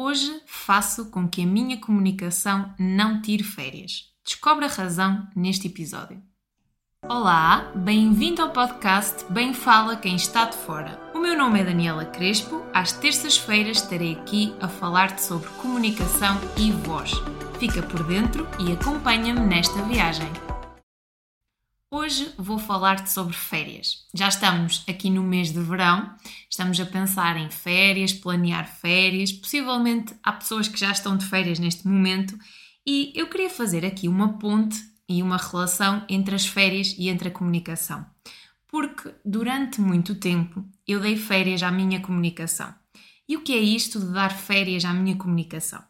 Hoje faço com que a minha comunicação não tire férias. Descobre a razão neste episódio. Olá, bem-vindo ao podcast Bem Fala Quem Está de Fora. O meu nome é Daniela Crespo. Às terças-feiras estarei aqui a falar-te sobre comunicação e voz. Fica por dentro e acompanha-me nesta viagem. Hoje vou falar-te sobre férias. Já estamos aqui no mês de verão, estamos a pensar em férias, planear férias. Possivelmente há pessoas que já estão de férias neste momento e eu queria fazer aqui uma ponte e uma relação entre as férias e entre a comunicação. Porque durante muito tempo eu dei férias à minha comunicação. E o que é isto de dar férias à minha comunicação?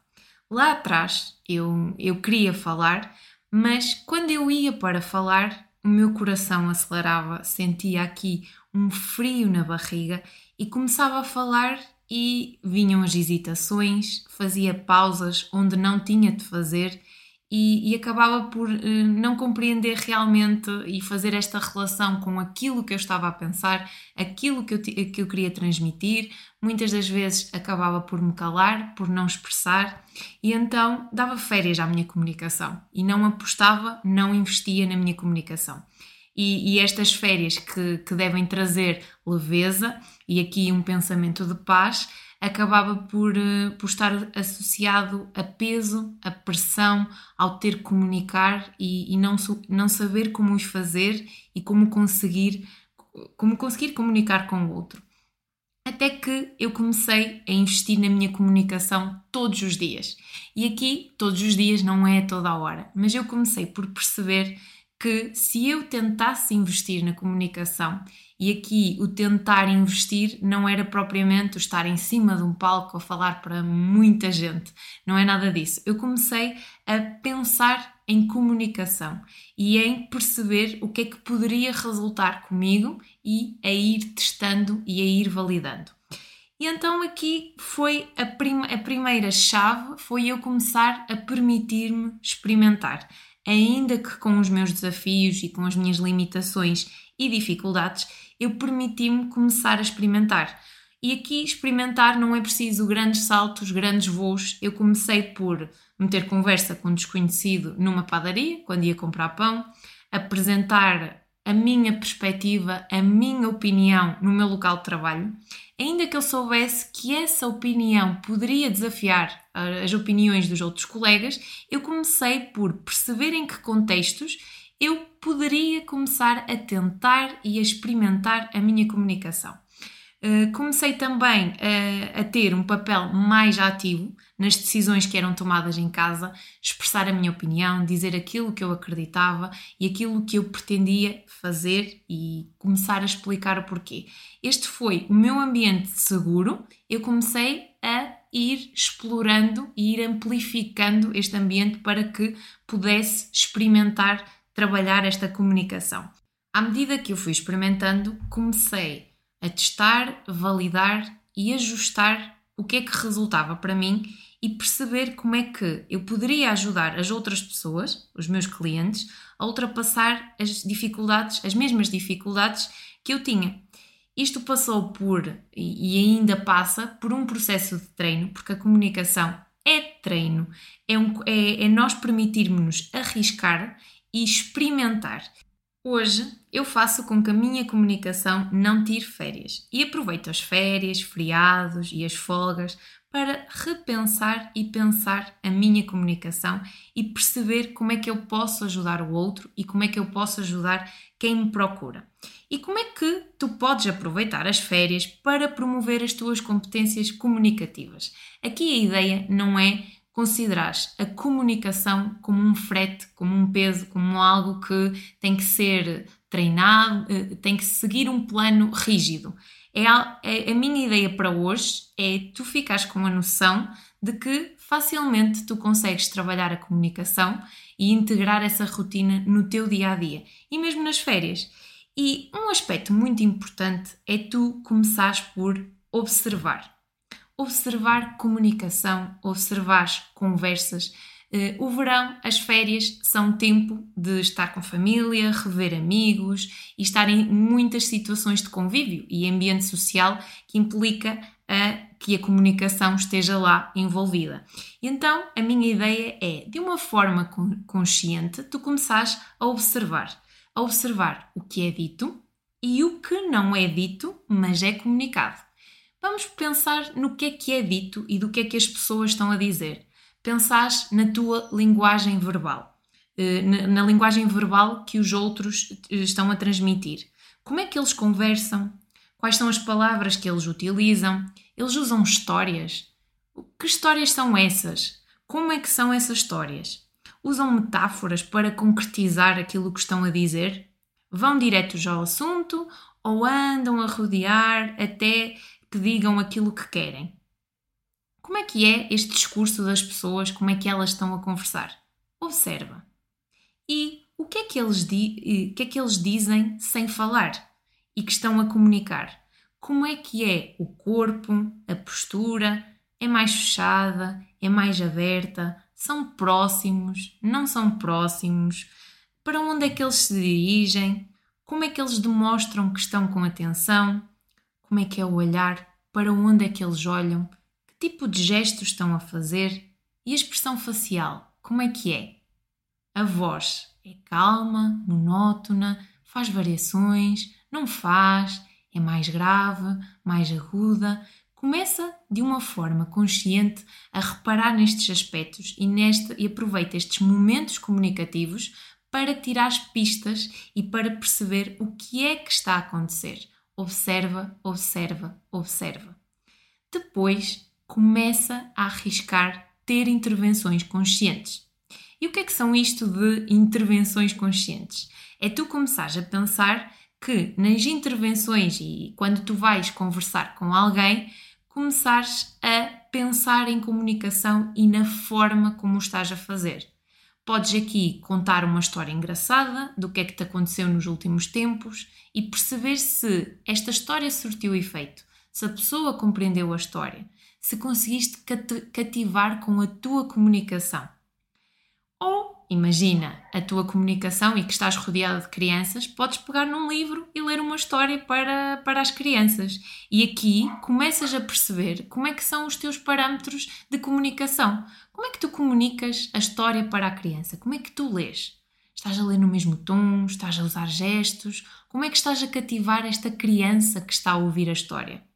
Lá atrás eu, eu queria falar, mas quando eu ia para falar, o meu coração acelerava, sentia aqui um frio na barriga e começava a falar e vinham as hesitações, fazia pausas onde não tinha de fazer e, e acabava por uh, não compreender realmente e fazer esta relação com aquilo que eu estava a pensar, aquilo que eu, que eu queria transmitir. Muitas das vezes acabava por me calar, por não expressar, e então dava férias à minha comunicação e não apostava, não investia na minha comunicação. E, e, estas férias que, que devem trazer leveza e aqui um pensamento de paz acabava por, eh, por estar associado a peso, a pressão, ao ter que comunicar e, e não, não saber como os fazer e como conseguir, como conseguir comunicar com o outro. Até que eu comecei a investir na minha comunicação todos os dias. E aqui, todos os dias não é toda a hora, mas eu comecei por perceber que se eu tentasse investir na comunicação, e aqui o tentar investir não era propriamente o estar em cima de um palco a falar para muita gente, não é nada disso. Eu comecei a pensar em comunicação e em perceber o que é que poderia resultar comigo e a ir testando e a ir validando. E então aqui foi a, prim a primeira chave, foi eu começar a permitir-me experimentar, ainda que com os meus desafios e com as minhas limitações e dificuldades, eu permiti-me começar a experimentar. E aqui experimentar não é preciso grandes saltos, grandes voos. Eu comecei por meter conversa com um desconhecido numa padaria, quando ia comprar pão, apresentar a minha perspectiva, a minha opinião no meu local de trabalho, ainda que eu soubesse que essa opinião poderia desafiar as opiniões dos outros colegas, eu comecei por perceber em que contextos eu poderia começar a tentar e a experimentar a minha comunicação. Uh, comecei também a, a, ter um papel mais ativo nas decisões que eram tomadas em casa, expressar a minha opinião, dizer aquilo que eu acreditava e aquilo que eu pretendia fazer e começar a explicar o porquê. Este foi o meu ambiente seguro, eu comecei a ir explorando e ir amplificando este ambiente para que pudesse experimentar trabalhar esta comunicação. À medida que eu fui experimentando, comecei a testar, validar e ajustar o que é que resultava para mim e perceber como é que eu poderia ajudar as outras pessoas, os meus clientes, a ultrapassar as dificuldades, as mesmas dificuldades que eu tinha. Isto passou por e ainda passa por um processo de treino, porque a comunicação é treino, é, um, é, é nós permitirmos-nos arriscar e experimentar. Hoje eu faço com que a minha comunicação não tire férias e aproveito as férias, feriados e as folgas para repensar e pensar a minha comunicação e perceber como é que eu posso ajudar o outro e como é que eu posso ajudar quem me procura. E como é que tu podes aproveitar as férias para promover as tuas competências comunicativas? Aqui a ideia não é considerares a comunicação como um frete, como um peso, como algo que tem que ser treinado, eh, tem que seguir um plano rígido. É a, é, a minha ideia para hoje é tu ficares com a noção de que facilmente tu consegues trabalhar a comunicação e integrar essa rotina no teu dia a dia e mesmo nas férias. E um aspecto muito importante é tu começares por observar observar comunicação, observar conversas. Eh, o verão, as férias, são tempo de estar com família, rever amigos e estar em muitas situações de convívio e ambiente social que implica a que a comunicação esteja lá envolvida. Então, a minha ideia é, de uma forma consciente, tu começares a observar. A observar o que é dito e o que não é dito, mas é comunicado. Vamos pensar no que é que é dito e do que é que as pessoas estão a dizer. Pensar na tua linguagem verbal, eh, na linguagem verbal que os outros eh, estão a transmitir. Como é que eles conversam? Quais são as palavras que eles utilizam? Eles usam histórias? Que histórias são essas? Como é que são essas histórias? Usam metáforas para concretizar aquilo que estão a dizer? Vão diretos ao assunto ou andam a rodear até que digam aquilo que querem? Como é que é este discurso das pessoas? Como é que elas estão a conversar? Observa. E o que é que eles, di que é que eles dizem sem falar? e que estão a comunicar. Como é que é o corpo, a postura? É mais fechada? É mais aberta? São próximos? Não são próximos? Para onde é que eles se dirigem? Como é que eles demonstram que estão com atenção? Como é que é o olhar? Para onde é que eles olham? Tipo de gestos estão a fazer? E a expressão facial? Como é que é? A voz é calma, monótona, faz variações, não faz, é mais grave, mais aguda. Começa de uma forma consciente a reparar nestes aspectos e, neste, e aproveita estes momentos comunicativos para tirar pistas e para perceber o que é que está a acontecer. Observa, observa, observa. Depois começa a arriscar ter intervenções conscientes. E o que é que são isto de intervenções conscientes? É tu começares a pensar que nas intervenções e quando tu vais conversar com alguém, começares a pensar em comunicação e na forma como o estás a fazer. Podes aqui contar uma história engraçada do que é que te aconteceu nos últimos tempos e perceber se esta história surtiu efeito, se a pessoa compreendeu a história, se conseguiste cativar com a tua comunicação. Ou imagina a tua comunicação e que estás rodeada de crianças, podes pegar num livro e ler uma história para, para as crianças. E aqui começas a perceber como é que são os teus parâmetros de comunicação. Como é que tu comunicas a história para a criança? Como é que tu lês? Estás a ler no mesmo tom? Estás a usar gestos? Como é que estás a cativar esta criança que está a ouvir a história?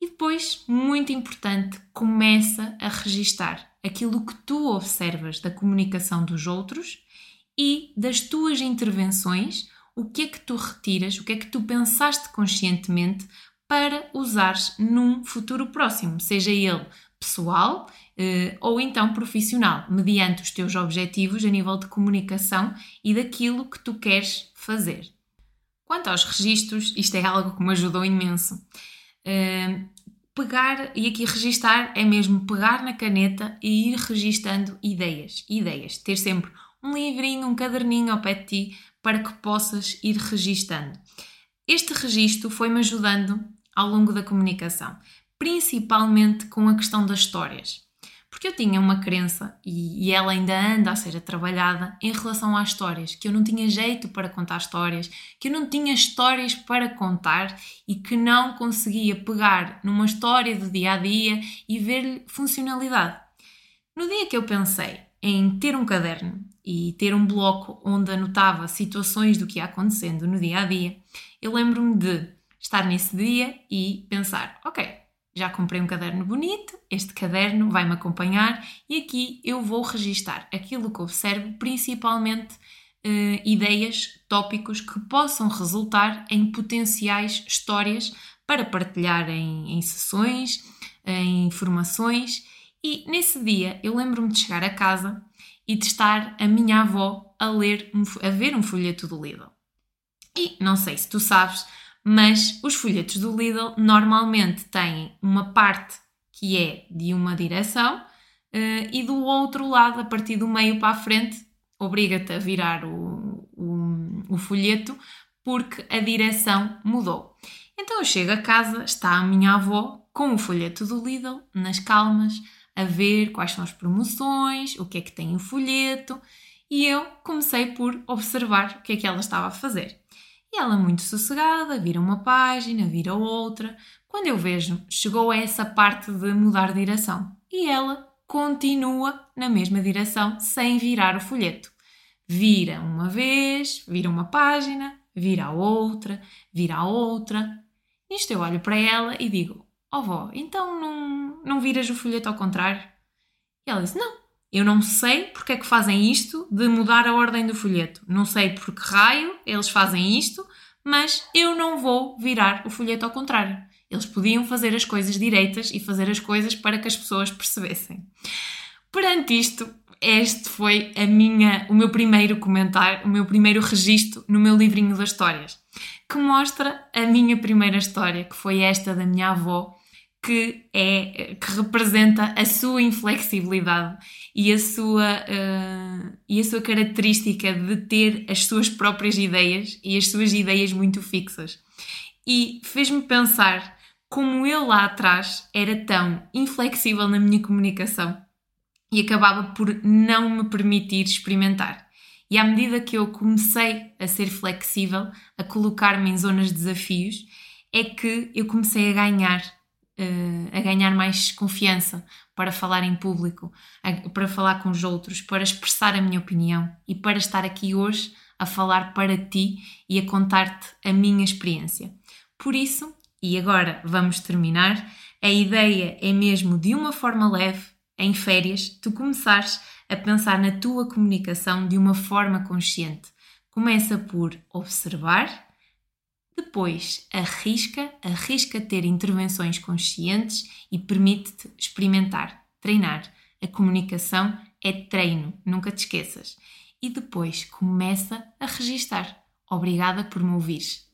E depois, muito importante, começa a registar aquilo que tu observas da comunicação dos outros e das tuas intervenções, o que é que tu retiras, o que é que tu pensaste conscientemente para usares num futuro próximo, seja ele pessoal eh, ou então profissional, mediante os teus objetivos a nível de comunicação e daquilo que tu queres fazer. Quanto aos registros, isto é algo que me ajudou imenso. Uh, pegar, e aqui registar é mesmo pegar na caneta e ir registando ideias, ideias, ter sempre um livrinho, um caderninho ao pé de ti para que possas ir registando. Este registro foi-me ajudando ao longo da comunicação, principalmente com a questão das histórias porque eu tinha uma crença, e, e, ela ainda anda a ser trabalhada, em relação às histórias, que eu não tinha jeito para contar histórias, que eu não tinha histórias para contar e que não conseguia pegar numa história do dia a dia e ver-lhe funcionalidade. No dia que eu pensei em ter um caderno e ter um bloco onde anotava situações do que ia acontecendo no dia a dia, eu lembro-me de estar nesse dia e pensar: ok, já comprei um caderno bonito, este caderno vai-me acompanhar e aqui eu vou registar aquilo que observo, principalmente uh, ideias, tópicos que possam resultar em potenciais histórias para partilhar em, em sessões, em informações. E nesse dia eu lembro-me de chegar a casa e de estar a minha avó a ler, a ver um folheto do Lidl. E não sei se tu sabes, mas os folhetos do Lidl normalmente têm uma parte que é de uma direção uh, e do outro lado, a partir do meio para a frente, obriga-te a virar o, o, o folheto porque a direção mudou. Então eu chego a casa, está a minha avó com o folheto do Lidl, nas calmas, a ver quais são as promoções, o que é que tem o folheto, e eu comecei por observar o que é que ela estava a fazer. E ela, muito sossegada, vira uma página, vira outra. Quando eu vejo, chegou a essa parte de mudar de direção. E ela continua na mesma direção, sem virar o folheto. Vira uma vez, vira uma página, vira outra, vira outra. Nisto eu olho para ela e digo: Ó oh, vó, então não, não viras o folheto ao contrário? E ela disse: Não, eu não sei porque é que fazem isto de mudar a ordem do folheto. Não sei por que raio eles fazem isto, mas eu não vou virar o folheto ao contrário. Eles podiam fazer as coisas direitas e fazer as coisas para que as pessoas percebessem. Perante isto, este foi a minha, o meu primeiro comentário, o meu primeiro registro no meu livrinho das histórias, que mostra a minha primeira história, que foi esta da minha avó, que é que representa a sua inflexibilidade e a sua uh, e a sua característica de ter as suas próprias ideias e as suas ideias muito fixas. E fez-me pensar como eu lá atrás era tão inflexível na minha comunicação e acabava por não me permitir experimentar. E à medida que eu comecei a ser flexível, a colocar-me em zonas de desafios, é que eu comecei a ganhar, uh, a ganhar mais confiança para falar em público, a, para falar com os outros, para expressar a minha opinião e para estar aqui hoje a falar para ti e a contar-te a minha experiência. Por isso, e agora vamos terminar. A ideia é mesmo de uma forma leve, em férias, tu começares a pensar na tua comunicação de uma forma consciente. Começa por observar, depois arrisca, arrisca ter intervenções conscientes e permite-te experimentar, treinar. A comunicação é treino, nunca te esqueças. E depois começa a registar. Obrigada por me ouvires.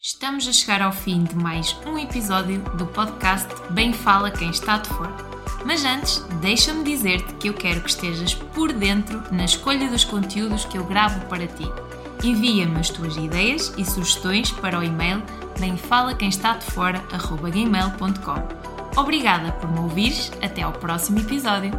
Estamos a chegar ao fim de mais um episódio do podcast Bem Fala Quem Está de Fora. Mas antes, deixa-me dizer-te que eu quero que estejas por dentro na escolha dos conteúdos que eu gravo para ti. Envia-me as tuas ideias e sugestões para o e-mail bemfalaquemestadefora.gmail.com Obrigada por me ouvires, até ao próximo episódio.